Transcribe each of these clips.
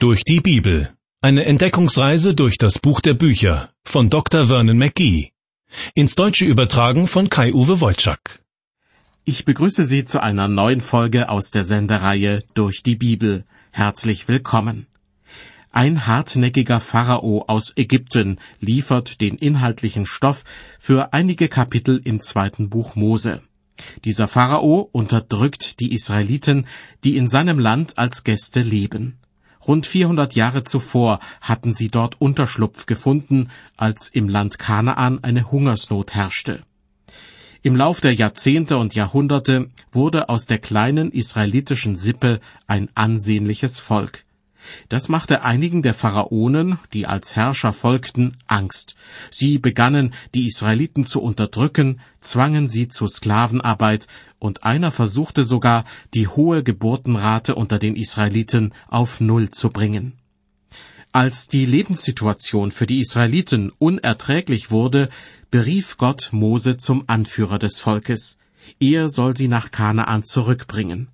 Durch die Bibel. Eine Entdeckungsreise durch das Buch der Bücher von Dr. Vernon McGee. Ins Deutsche übertragen von Kai-Uwe Wolczak. Ich begrüße Sie zu einer neuen Folge aus der Sendereihe Durch die Bibel. Herzlich willkommen. Ein hartnäckiger Pharao aus Ägypten liefert den inhaltlichen Stoff für einige Kapitel im zweiten Buch Mose. Dieser Pharao unterdrückt die Israeliten, die in seinem Land als Gäste leben. Rund 400 Jahre zuvor hatten sie dort Unterschlupf gefunden, als im Land Kanaan eine Hungersnot herrschte. Im Lauf der Jahrzehnte und Jahrhunderte wurde aus der kleinen israelitischen Sippe ein ansehnliches Volk. Das machte einigen der Pharaonen, die als Herrscher folgten, Angst. Sie begannen, die Israeliten zu unterdrücken, zwangen sie zur Sklavenarbeit, und einer versuchte sogar, die hohe Geburtenrate unter den Israeliten auf Null zu bringen. Als die Lebenssituation für die Israeliten unerträglich wurde, berief Gott Mose zum Anführer des Volkes. Er soll sie nach Kanaan zurückbringen.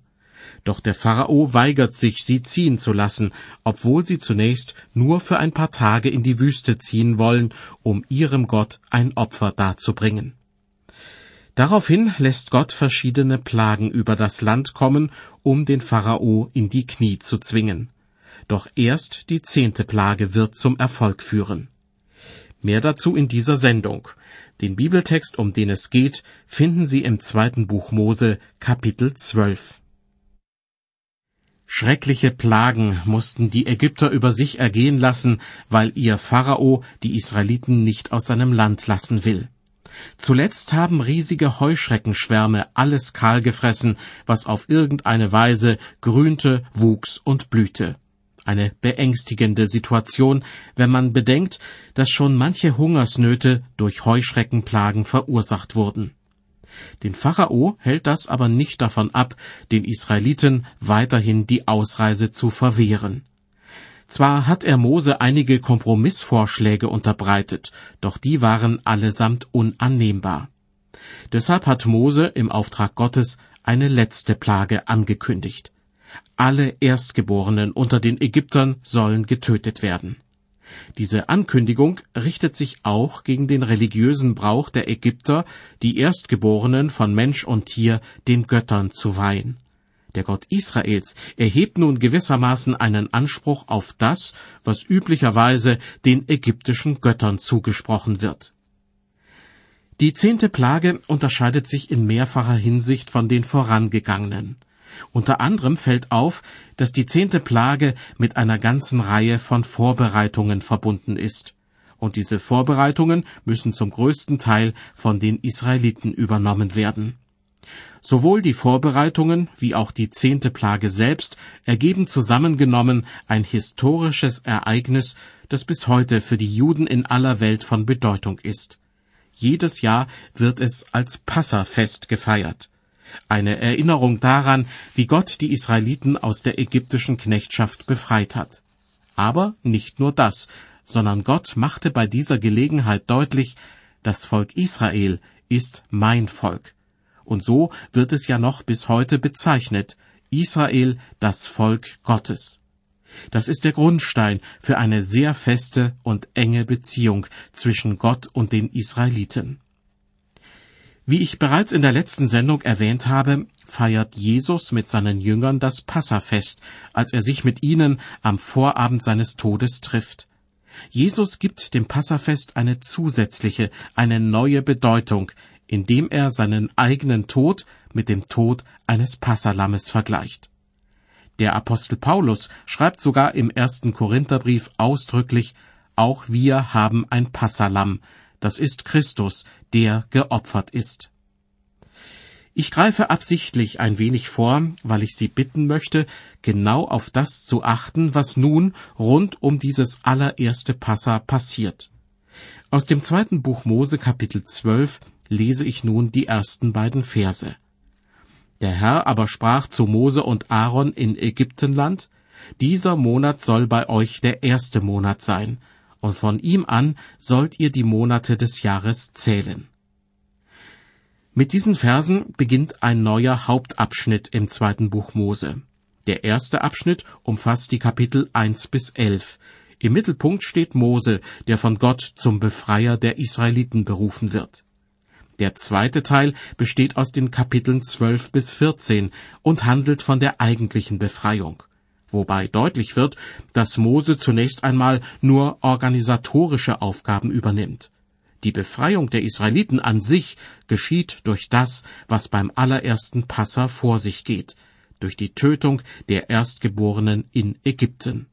Doch der Pharao weigert sich, sie ziehen zu lassen, obwohl sie zunächst nur für ein paar Tage in die Wüste ziehen wollen, um ihrem Gott ein Opfer darzubringen. Daraufhin lässt Gott verschiedene Plagen über das Land kommen, um den Pharao in die Knie zu zwingen. Doch erst die zehnte Plage wird zum Erfolg führen. Mehr dazu in dieser Sendung. Den Bibeltext, um den es geht, finden Sie im zweiten Buch Mose, Kapitel 12. Schreckliche Plagen mussten die Ägypter über sich ergehen lassen, weil ihr Pharao die Israeliten nicht aus seinem Land lassen will. Zuletzt haben riesige Heuschreckenschwärme alles kahl gefressen, was auf irgendeine Weise grünte, wuchs und blühte. Eine beängstigende Situation, wenn man bedenkt, dass schon manche Hungersnöte durch Heuschreckenplagen verursacht wurden. Den Pharao hält das aber nicht davon ab, den Israeliten weiterhin die Ausreise zu verwehren. Zwar hat er Mose einige Kompromissvorschläge unterbreitet, doch die waren allesamt unannehmbar. Deshalb hat Mose im Auftrag Gottes eine letzte Plage angekündigt. Alle Erstgeborenen unter den Ägyptern sollen getötet werden. Diese Ankündigung richtet sich auch gegen den religiösen Brauch der Ägypter, die Erstgeborenen von Mensch und Tier den Göttern zu weihen. Der Gott Israels erhebt nun gewissermaßen einen Anspruch auf das, was üblicherweise den ägyptischen Göttern zugesprochen wird. Die zehnte Plage unterscheidet sich in mehrfacher Hinsicht von den vorangegangenen. Unter anderem fällt auf, dass die zehnte Plage mit einer ganzen Reihe von Vorbereitungen verbunden ist. Und diese Vorbereitungen müssen zum größten Teil von den Israeliten übernommen werden. Sowohl die Vorbereitungen wie auch die zehnte Plage selbst ergeben zusammengenommen ein historisches Ereignis, das bis heute für die Juden in aller Welt von Bedeutung ist. Jedes Jahr wird es als Passafest gefeiert eine Erinnerung daran, wie Gott die Israeliten aus der ägyptischen Knechtschaft befreit hat. Aber nicht nur das, sondern Gott machte bei dieser Gelegenheit deutlich, das Volk Israel ist mein Volk. Und so wird es ja noch bis heute bezeichnet, Israel das Volk Gottes. Das ist der Grundstein für eine sehr feste und enge Beziehung zwischen Gott und den Israeliten. Wie ich bereits in der letzten Sendung erwähnt habe, feiert Jesus mit seinen Jüngern das Passafest, als er sich mit ihnen am Vorabend seines Todes trifft. Jesus gibt dem Passafest eine zusätzliche, eine neue Bedeutung, indem er seinen eigenen Tod mit dem Tod eines Passalammes vergleicht. Der Apostel Paulus schreibt sogar im ersten Korintherbrief ausdrücklich, auch wir haben ein Passalam, das ist Christus, der geopfert ist. Ich greife absichtlich ein wenig vor, weil ich Sie bitten möchte, genau auf das zu achten, was nun rund um dieses allererste Passa passiert. Aus dem zweiten Buch Mose Kapitel 12 lese ich nun die ersten beiden Verse. Der Herr aber sprach zu Mose und Aaron in Ägyptenland, dieser Monat soll bei euch der erste Monat sein, und von ihm an sollt ihr die Monate des Jahres zählen. Mit diesen Versen beginnt ein neuer Hauptabschnitt im zweiten Buch Mose. Der erste Abschnitt umfasst die Kapitel 1 bis 11. Im Mittelpunkt steht Mose, der von Gott zum Befreier der Israeliten berufen wird. Der zweite Teil besteht aus den Kapiteln 12 bis 14 und handelt von der eigentlichen Befreiung. Wobei deutlich wird, dass Mose zunächst einmal nur organisatorische Aufgaben übernimmt. Die Befreiung der Israeliten an sich geschieht durch das, was beim allerersten Passa vor sich geht, durch die Tötung der Erstgeborenen in Ägypten.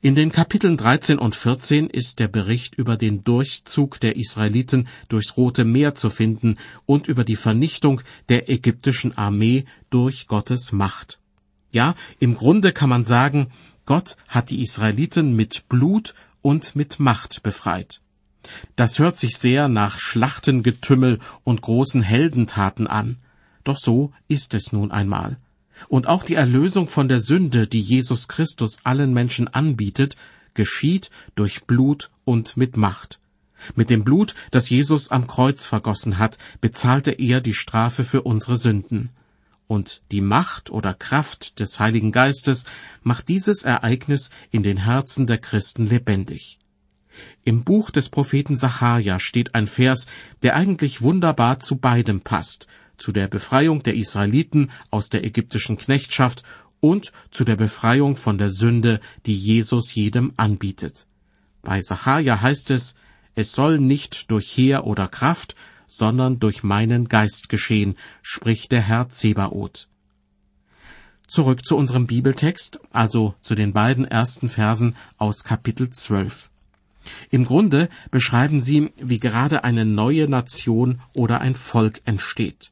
In den Kapiteln 13 und 14 ist der Bericht über den Durchzug der Israeliten durchs Rote Meer zu finden und über die Vernichtung der ägyptischen Armee durch Gottes Macht. Ja, im Grunde kann man sagen, Gott hat die Israeliten mit Blut und mit Macht befreit. Das hört sich sehr nach Schlachtengetümmel und großen Heldentaten an. Doch so ist es nun einmal. Und auch die Erlösung von der Sünde, die Jesus Christus allen Menschen anbietet, geschieht durch Blut und mit Macht. Mit dem Blut, das Jesus am Kreuz vergossen hat, bezahlte er die Strafe für unsere Sünden. Und die Macht oder Kraft des Heiligen Geistes macht dieses Ereignis in den Herzen der Christen lebendig. Im Buch des Propheten Sacharja steht ein Vers, der eigentlich wunderbar zu beidem passt, zu der Befreiung der Israeliten aus der ägyptischen Knechtschaft und zu der Befreiung von der Sünde, die Jesus jedem anbietet. Bei Sacharja heißt es, es soll nicht durch Heer oder Kraft, sondern durch meinen Geist geschehen, spricht der Herr Zebaoth. Zurück zu unserem Bibeltext, also zu den beiden ersten Versen aus Kapitel 12. Im Grunde beschreiben sie, wie gerade eine neue Nation oder ein Volk entsteht.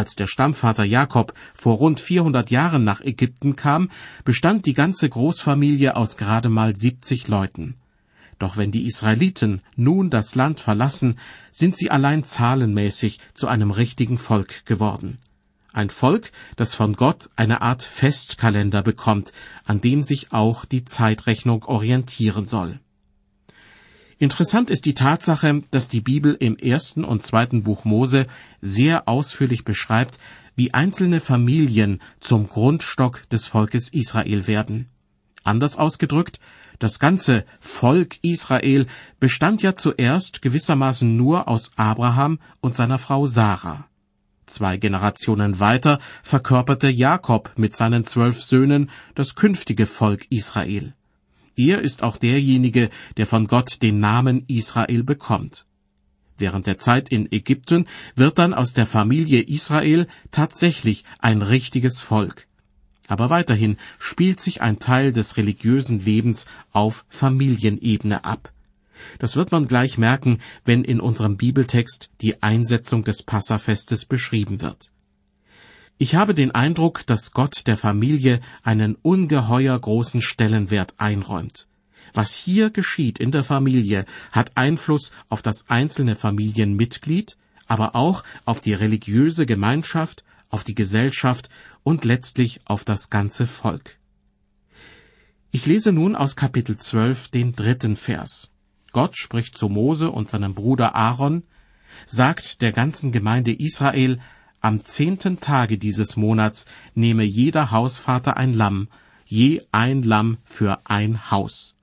Als der Stammvater Jakob vor rund 400 Jahren nach Ägypten kam, bestand die ganze Großfamilie aus gerade mal 70 Leuten. Doch wenn die Israeliten nun das Land verlassen, sind sie allein zahlenmäßig zu einem richtigen Volk geworden. Ein Volk, das von Gott eine Art Festkalender bekommt, an dem sich auch die Zeitrechnung orientieren soll. Interessant ist die Tatsache, dass die Bibel im ersten und zweiten Buch Mose sehr ausführlich beschreibt, wie einzelne Familien zum Grundstock des Volkes Israel werden. Anders ausgedrückt, das ganze Volk Israel bestand ja zuerst gewissermaßen nur aus Abraham und seiner Frau Sarah. Zwei Generationen weiter verkörperte Jakob mit seinen zwölf Söhnen das künftige Volk Israel. Er ist auch derjenige, der von Gott den Namen Israel bekommt. Während der Zeit in Ägypten wird dann aus der Familie Israel tatsächlich ein richtiges Volk. Aber weiterhin spielt sich ein Teil des religiösen Lebens auf Familienebene ab. Das wird man gleich merken, wenn in unserem Bibeltext die Einsetzung des Passafestes beschrieben wird. Ich habe den Eindruck, dass Gott der Familie einen ungeheuer großen Stellenwert einräumt. Was hier geschieht in der Familie, hat Einfluss auf das einzelne Familienmitglied, aber auch auf die religiöse Gemeinschaft, auf die Gesellschaft und letztlich auf das ganze Volk. Ich lese nun aus Kapitel 12 den dritten Vers. Gott spricht zu Mose und seinem Bruder Aaron, sagt der ganzen Gemeinde Israel, am zehnten Tage dieses Monats nehme jeder Hausvater ein Lamm, je ein Lamm für ein Haus.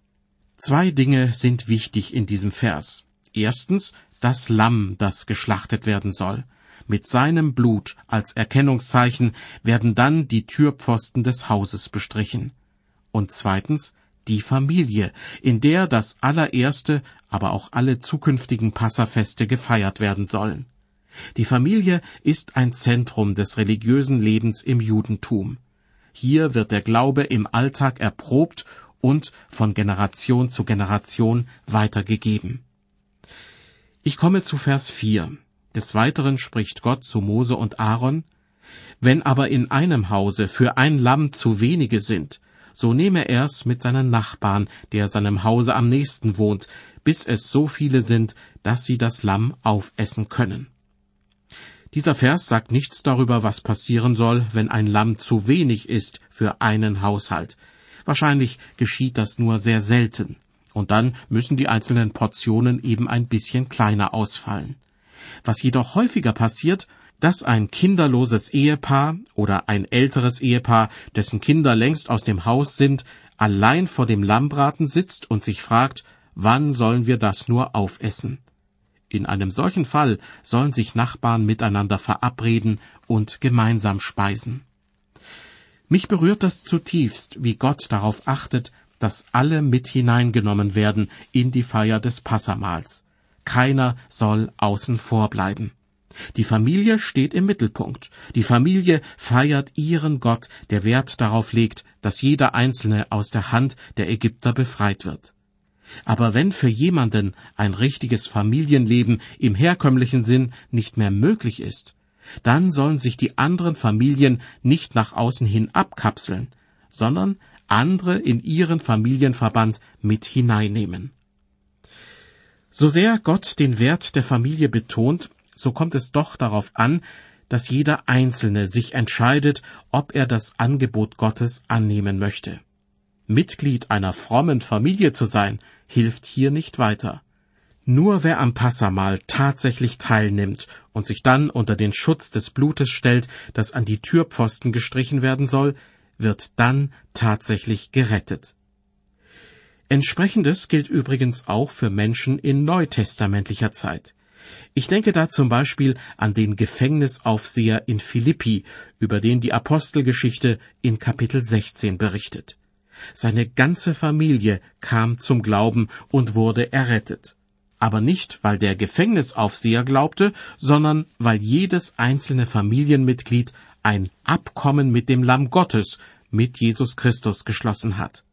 Zwei Dinge sind wichtig in diesem Vers. Erstens das Lamm, das geschlachtet werden soll. Mit seinem Blut als Erkennungszeichen werden dann die Türpfosten des Hauses bestrichen. Und zweitens die Familie, in der das allererste, aber auch alle zukünftigen Passafeste gefeiert werden sollen. Die Familie ist ein Zentrum des religiösen Lebens im Judentum. Hier wird der Glaube im Alltag erprobt und von Generation zu Generation weitergegeben. Ich komme zu Vers 4. Des Weiteren spricht Gott zu Mose und Aaron, Wenn aber in einem Hause für ein Lamm zu wenige sind, so nehme er's mit seinen Nachbarn, der seinem Hause am nächsten wohnt, bis es so viele sind, dass sie das Lamm aufessen können. Dieser Vers sagt nichts darüber, was passieren soll, wenn ein Lamm zu wenig ist für einen Haushalt. Wahrscheinlich geschieht das nur sehr selten. Und dann müssen die einzelnen Portionen eben ein bisschen kleiner ausfallen. Was jedoch häufiger passiert, dass ein kinderloses Ehepaar oder ein älteres Ehepaar, dessen Kinder längst aus dem Haus sind, allein vor dem Lammbraten sitzt und sich fragt, wann sollen wir das nur aufessen? In einem solchen Fall sollen sich Nachbarn miteinander verabreden und gemeinsam speisen. Mich berührt das zutiefst, wie Gott darauf achtet, dass alle mit hineingenommen werden in die Feier des Passamals. Keiner soll außen vor bleiben. Die Familie steht im Mittelpunkt. Die Familie feiert ihren Gott, der Wert darauf legt, dass jeder Einzelne aus der Hand der Ägypter befreit wird. Aber wenn für jemanden ein richtiges Familienleben im herkömmlichen Sinn nicht mehr möglich ist, dann sollen sich die anderen Familien nicht nach außen hin abkapseln, sondern andere in ihren Familienverband mit hineinnehmen. So sehr Gott den Wert der Familie betont, so kommt es doch darauf an, dass jeder Einzelne sich entscheidet, ob er das Angebot Gottes annehmen möchte. Mitglied einer frommen Familie zu sein, hilft hier nicht weiter. Nur wer am Passamal tatsächlich teilnimmt und sich dann unter den Schutz des Blutes stellt, das an die Türpfosten gestrichen werden soll, wird dann tatsächlich gerettet. Entsprechendes gilt übrigens auch für Menschen in neutestamentlicher Zeit. Ich denke da zum Beispiel an den Gefängnisaufseher in Philippi, über den die Apostelgeschichte in Kapitel 16 berichtet. Seine ganze Familie kam zum Glauben und wurde errettet. Aber nicht, weil der Gefängnisaufseher glaubte, sondern weil jedes einzelne Familienmitglied ein Abkommen mit dem Lamm Gottes, mit Jesus Christus geschlossen hat.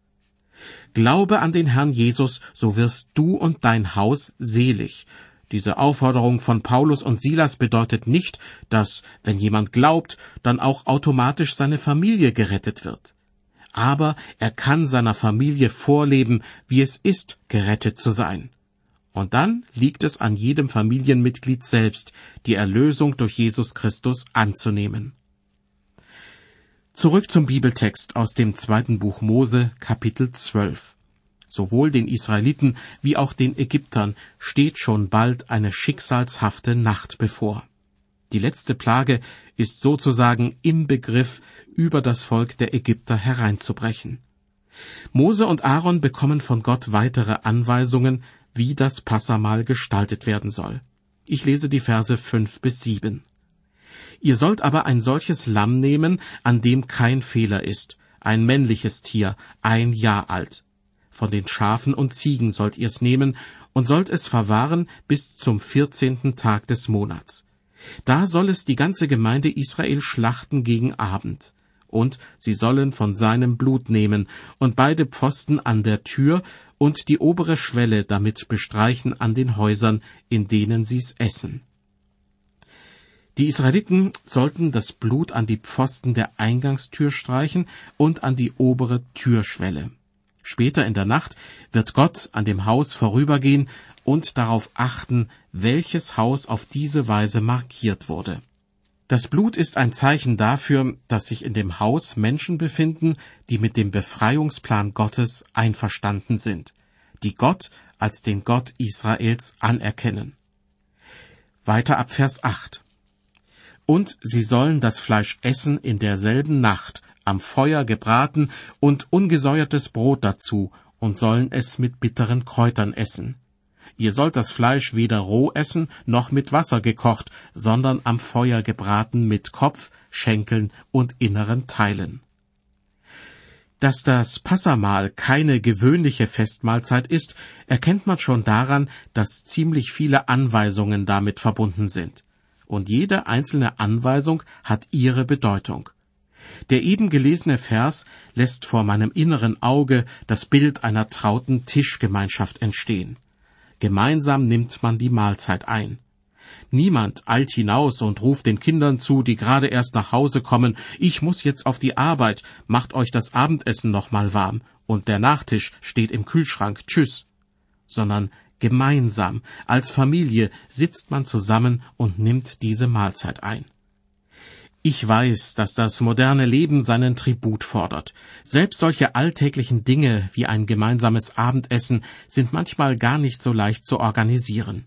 Glaube an den Herrn Jesus, so wirst du und dein Haus selig. Diese Aufforderung von Paulus und Silas bedeutet nicht, dass, wenn jemand glaubt, dann auch automatisch seine Familie gerettet wird. Aber er kann seiner Familie vorleben, wie es ist, gerettet zu sein. Und dann liegt es an jedem Familienmitglied selbst, die Erlösung durch Jesus Christus anzunehmen. Zurück zum Bibeltext aus dem zweiten Buch Mose, Kapitel 12. Sowohl den Israeliten wie auch den Ägyptern steht schon bald eine schicksalshafte Nacht bevor. Die letzte Plage ist sozusagen im Begriff, über das Volk der Ägypter hereinzubrechen. Mose und Aaron bekommen von Gott weitere Anweisungen, wie das Passamal gestaltet werden soll. Ich lese die Verse fünf bis sieben. Ihr sollt aber ein solches Lamm nehmen, an dem kein Fehler ist, ein männliches Tier, ein Jahr alt. Von den Schafen und Ziegen sollt ihr's nehmen und sollt es verwahren bis zum vierzehnten Tag des Monats. Da soll es die ganze Gemeinde Israel schlachten gegen Abend. Und sie sollen von seinem Blut nehmen und beide Pfosten an der Tür und die obere Schwelle damit bestreichen an den Häusern, in denen sie's essen. Die Israeliten sollten das Blut an die Pfosten der Eingangstür streichen und an die obere Türschwelle. Später in der Nacht wird Gott an dem Haus vorübergehen und darauf achten, welches Haus auf diese Weise markiert wurde. Das Blut ist ein Zeichen dafür, dass sich in dem Haus Menschen befinden, die mit dem Befreiungsplan Gottes einverstanden sind, die Gott als den Gott Israels anerkennen. Weiter ab Vers 8. Und sie sollen das Fleisch essen in derselben Nacht, am Feuer gebraten und ungesäuertes Brot dazu, und sollen es mit bitteren Kräutern essen. Ihr sollt das Fleisch weder roh essen, noch mit Wasser gekocht, sondern am Feuer gebraten mit Kopf, Schenkeln und inneren Teilen. Dass das Passamal keine gewöhnliche Festmahlzeit ist, erkennt man schon daran, dass ziemlich viele Anweisungen damit verbunden sind und jede einzelne Anweisung hat ihre Bedeutung. Der eben gelesene Vers lässt vor meinem inneren Auge das Bild einer trauten Tischgemeinschaft entstehen. Gemeinsam nimmt man die Mahlzeit ein. Niemand eilt hinaus und ruft den Kindern zu, die gerade erst nach Hause kommen, ich muss jetzt auf die Arbeit, macht euch das Abendessen noch mal warm, und der Nachtisch steht im Kühlschrank, tschüss. Sondern Gemeinsam, als Familie sitzt man zusammen und nimmt diese Mahlzeit ein. Ich weiß, dass das moderne Leben seinen Tribut fordert. Selbst solche alltäglichen Dinge wie ein gemeinsames Abendessen sind manchmal gar nicht so leicht zu organisieren.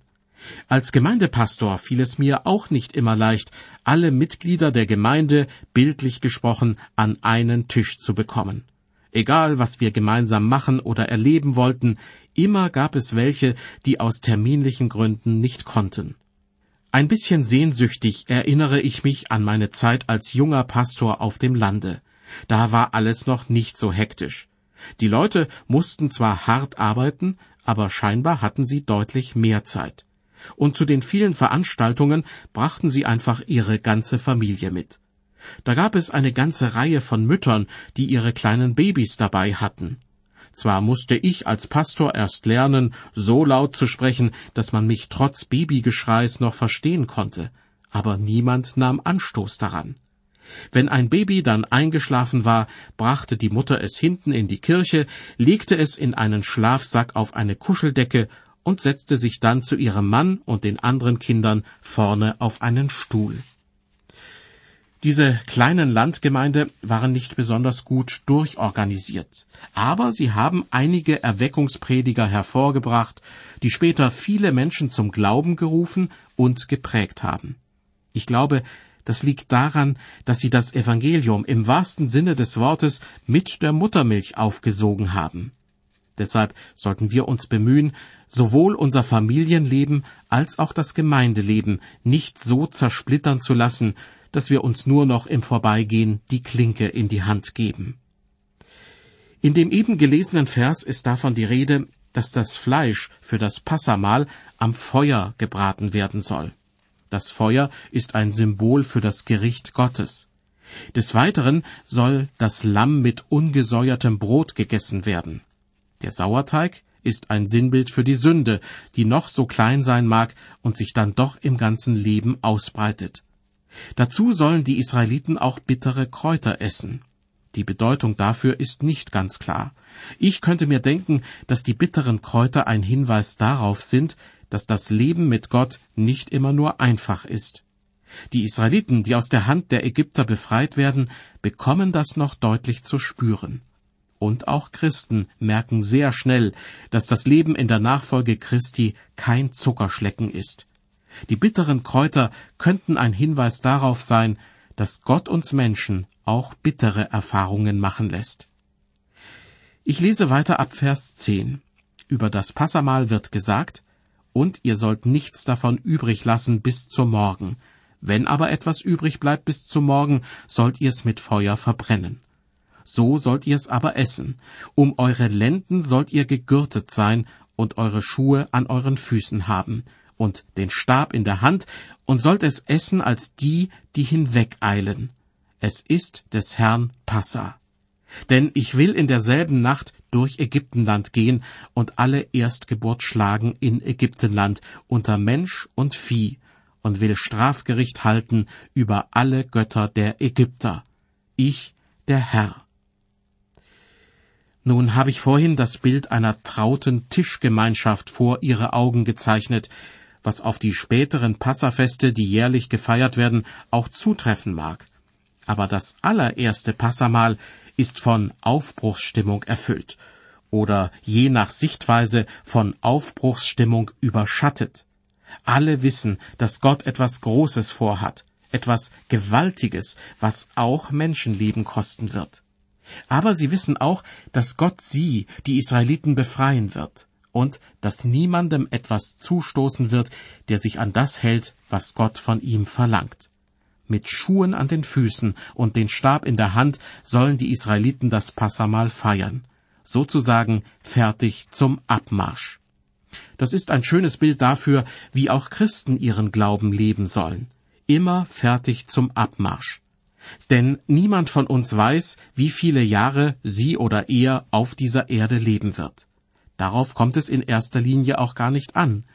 Als Gemeindepastor fiel es mir auch nicht immer leicht, alle Mitglieder der Gemeinde, bildlich gesprochen, an einen Tisch zu bekommen. Egal, was wir gemeinsam machen oder erleben wollten, immer gab es welche, die aus terminlichen Gründen nicht konnten. Ein bisschen sehnsüchtig erinnere ich mich an meine Zeit als junger Pastor auf dem Lande. Da war alles noch nicht so hektisch. Die Leute mussten zwar hart arbeiten, aber scheinbar hatten sie deutlich mehr Zeit und zu den vielen Veranstaltungen brachten sie einfach ihre ganze Familie mit. Da gab es eine ganze Reihe von Müttern, die ihre kleinen Babys dabei hatten. Zwar musste ich als Pastor erst lernen, so laut zu sprechen, dass man mich trotz Babygeschreis noch verstehen konnte, aber niemand nahm Anstoß daran. Wenn ein Baby dann eingeschlafen war, brachte die Mutter es hinten in die Kirche, legte es in einen Schlafsack auf eine Kuscheldecke und setzte sich dann zu ihrem Mann und den anderen Kindern vorne auf einen Stuhl. Diese kleinen Landgemeinde waren nicht besonders gut durchorganisiert, aber sie haben einige Erweckungsprediger hervorgebracht, die später viele Menschen zum Glauben gerufen und geprägt haben. Ich glaube, das liegt daran, dass sie das Evangelium im wahrsten Sinne des Wortes mit der Muttermilch aufgesogen haben. Deshalb sollten wir uns bemühen, sowohl unser Familienleben als auch das Gemeindeleben nicht so zersplittern zu lassen, dass wir uns nur noch im Vorbeigehen die Klinke in die Hand geben. In dem eben gelesenen Vers ist davon die Rede, dass das Fleisch für das Passamal am Feuer gebraten werden soll. Das Feuer ist ein Symbol für das Gericht Gottes. Des Weiteren soll das Lamm mit ungesäuertem Brot gegessen werden. Der Sauerteig ist ein Sinnbild für die Sünde, die noch so klein sein mag und sich dann doch im ganzen Leben ausbreitet. Dazu sollen die Israeliten auch bittere Kräuter essen. Die Bedeutung dafür ist nicht ganz klar. Ich könnte mir denken, dass die bitteren Kräuter ein Hinweis darauf sind, dass das Leben mit Gott nicht immer nur einfach ist. Die Israeliten, die aus der Hand der Ägypter befreit werden, bekommen das noch deutlich zu spüren und auch Christen merken sehr schnell, dass das Leben in der Nachfolge Christi kein Zuckerschlecken ist. Die bitteren Kräuter könnten ein Hinweis darauf sein, dass Gott uns Menschen auch bittere Erfahrungen machen lässt. Ich lese weiter ab Vers 10. Über das Passamal wird gesagt, und ihr sollt nichts davon übrig lassen bis zum Morgen. Wenn aber etwas übrig bleibt bis zum Morgen, sollt ihr es mit Feuer verbrennen so sollt ihr's aber essen. Um eure Lenden sollt ihr gegürtet sein und eure Schuhe an euren Füßen haben und den Stab in der Hand und sollt es essen als die, die hinwegeilen. Es ist des Herrn Passa. Denn ich will in derselben Nacht durch Ägyptenland gehen und alle Erstgeburt schlagen in Ägyptenland unter Mensch und Vieh und will Strafgericht halten über alle Götter der Ägypter. Ich, der Herr. Nun habe ich vorhin das Bild einer trauten Tischgemeinschaft vor ihre Augen gezeichnet, was auf die späteren Passafeste, die jährlich gefeiert werden, auch zutreffen mag. Aber das allererste Passamal ist von Aufbruchsstimmung erfüllt oder je nach Sichtweise von Aufbruchsstimmung überschattet. Alle wissen, dass Gott etwas Großes vorhat, etwas Gewaltiges, was auch Menschenleben kosten wird. Aber sie wissen auch, dass Gott sie, die Israeliten, befreien wird und dass niemandem etwas zustoßen wird, der sich an das hält, was Gott von ihm verlangt. Mit Schuhen an den Füßen und den Stab in der Hand sollen die Israeliten das Passamal feiern, sozusagen fertig zum Abmarsch. Das ist ein schönes Bild dafür, wie auch Christen ihren Glauben leben sollen. Immer fertig zum Abmarsch. Denn niemand von uns weiß, wie viele Jahre sie oder er auf dieser Erde leben wird. Darauf kommt es in erster Linie auch gar nicht an.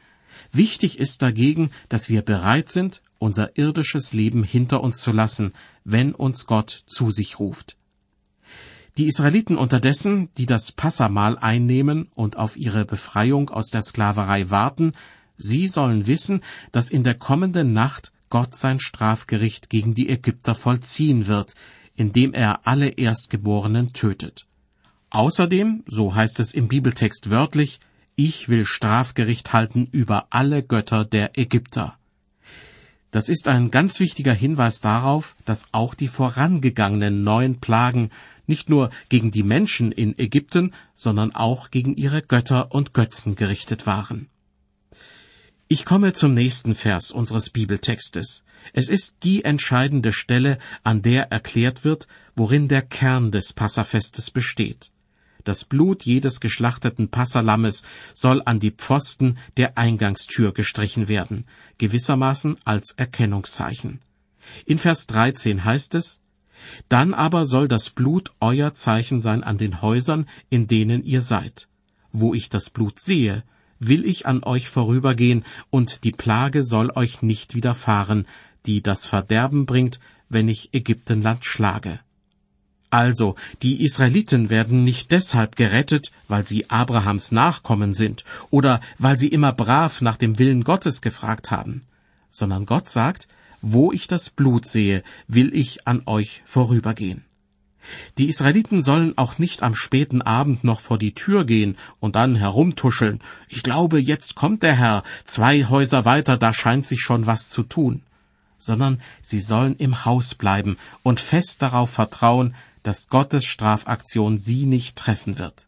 Wichtig ist dagegen, dass wir bereit sind, unser irdisches Leben hinter uns zu lassen, wenn uns Gott zu sich ruft. Die Israeliten unterdessen, die das Passamal einnehmen und auf ihre Befreiung aus der Sklaverei warten, sie sollen wissen, dass in der kommenden Nacht Gott sein Strafgericht gegen die Ägypter vollziehen wird, indem er alle Erstgeborenen tötet. Außerdem, so heißt es im Bibeltext wörtlich, ich will Strafgericht halten über alle Götter der Ägypter. Das ist ein ganz wichtiger Hinweis darauf, dass auch die vorangegangenen neun Plagen nicht nur gegen die Menschen in Ägypten, sondern auch gegen ihre Götter und Götzen gerichtet waren. Ich komme zum nächsten Vers unseres Bibeltextes. Es ist die entscheidende Stelle, an der erklärt wird, worin der Kern des Passafestes besteht. Das Blut jedes geschlachteten Passalammes soll an die Pfosten der Eingangstür gestrichen werden, gewissermaßen als Erkennungszeichen. In Vers 13 heißt es, Dann aber soll das Blut euer Zeichen sein an den Häusern, in denen ihr seid. Wo ich das Blut sehe, will ich an euch vorübergehen, und die Plage soll euch nicht widerfahren, die das Verderben bringt, wenn ich Ägyptenland schlage. Also, die Israeliten werden nicht deshalb gerettet, weil sie Abrahams Nachkommen sind oder weil sie immer brav nach dem Willen Gottes gefragt haben, sondern Gott sagt, wo ich das Blut sehe, will ich an euch vorübergehen. Die Israeliten sollen auch nicht am späten Abend noch vor die Tür gehen und dann herumtuscheln. Ich glaube, jetzt kommt der Herr, zwei Häuser weiter, da scheint sich schon was zu tun. Sondern sie sollen im Haus bleiben und fest darauf vertrauen, dass Gottes Strafaktion sie nicht treffen wird.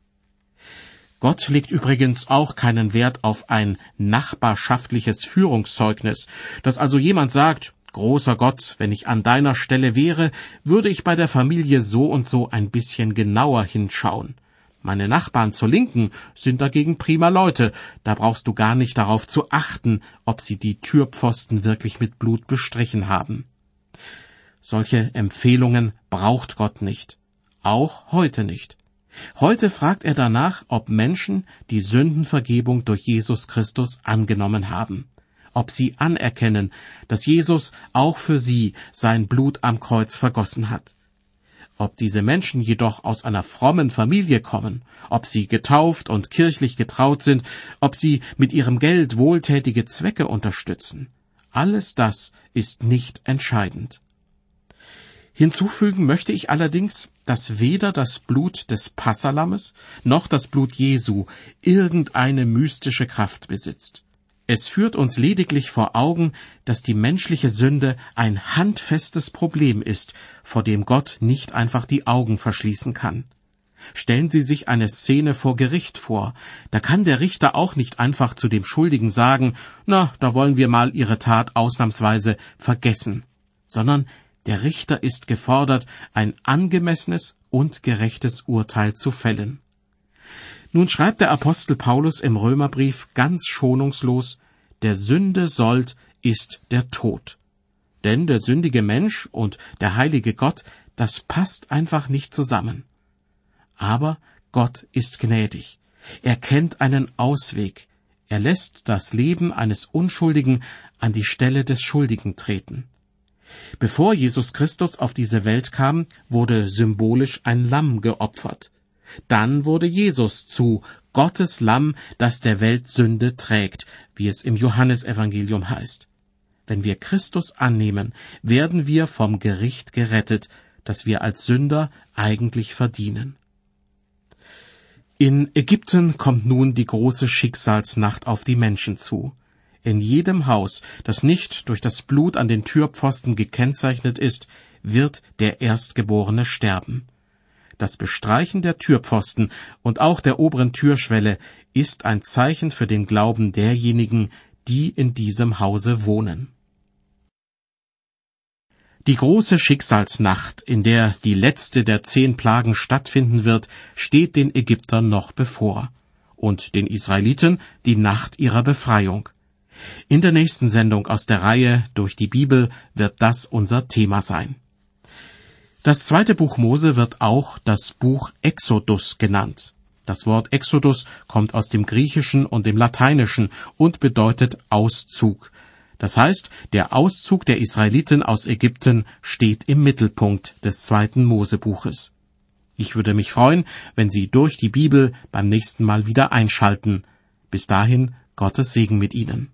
Gott legt übrigens auch keinen Wert auf ein nachbarschaftliches Führungszeugnis, dass also jemand sagt, großer Gott, wenn ich an deiner Stelle wäre, würde ich bei der Familie so und so ein bisschen genauer hinschauen. Meine Nachbarn zur Linken sind dagegen prima Leute, da brauchst du gar nicht darauf zu achten, ob sie die Türpfosten wirklich mit Blut bestrichen haben. Solche Empfehlungen braucht Gott nicht. Auch heute nicht. Heute fragt er danach, ob Menschen die Sündenvergebung durch Jesus Christus angenommen haben, ob sie anerkennen, dass Jesus auch für sie sein Blut am Kreuz vergossen hat. Ob diese Menschen jedoch aus einer frommen Familie kommen, ob sie getauft und kirchlich getraut sind, ob sie mit ihrem Geld wohltätige Zwecke unterstützen, alles das ist nicht entscheidend. Hinzufügen möchte ich allerdings, dass weder das Blut des Passalammes noch das Blut Jesu irgendeine mystische Kraft besitzt. Es führt uns lediglich vor Augen, dass die menschliche Sünde ein handfestes Problem ist, vor dem Gott nicht einfach die Augen verschließen kann. Stellen Sie sich eine Szene vor Gericht vor, da kann der Richter auch nicht einfach zu dem Schuldigen sagen, na, da wollen wir mal Ihre Tat ausnahmsweise vergessen, sondern der Richter ist gefordert, ein angemessenes und gerechtes Urteil zu fällen. Nun schreibt der Apostel Paulus im Römerbrief ganz schonungslos, der Sünde sollt ist der Tod. Denn der sündige Mensch und der heilige Gott, das passt einfach nicht zusammen. Aber Gott ist gnädig. Er kennt einen Ausweg. Er lässt das Leben eines Unschuldigen an die Stelle des Schuldigen treten. Bevor Jesus Christus auf diese Welt kam, wurde symbolisch ein Lamm geopfert. Dann wurde Jesus zu Gottes Lamm, das der Welt Sünde trägt, wie es im Johannesevangelium heißt. Wenn wir Christus annehmen, werden wir vom Gericht gerettet, das wir als Sünder eigentlich verdienen. In Ägypten kommt nun die große Schicksalsnacht auf die Menschen zu. In jedem Haus, das nicht durch das Blut an den Türpfosten gekennzeichnet ist, wird der Erstgeborene sterben. Das Bestreichen der Türpfosten und auch der oberen Türschwelle ist ein Zeichen für den Glauben derjenigen, die in diesem Hause wohnen. Die große Schicksalsnacht, in der die letzte der zehn Plagen stattfinden wird, steht den Ägyptern noch bevor und den Israeliten die Nacht ihrer Befreiung. In der nächsten Sendung aus der Reihe Durch die Bibel wird das unser Thema sein. Das zweite Buch Mose wird auch das Buch Exodus genannt. Das Wort Exodus kommt aus dem Griechischen und dem Lateinischen und bedeutet Auszug. Das heißt, der Auszug der Israeliten aus Ägypten steht im Mittelpunkt des zweiten Mosebuches. Ich würde mich freuen, wenn Sie durch die Bibel beim nächsten Mal wieder einschalten. Bis dahin Gottes Segen mit Ihnen.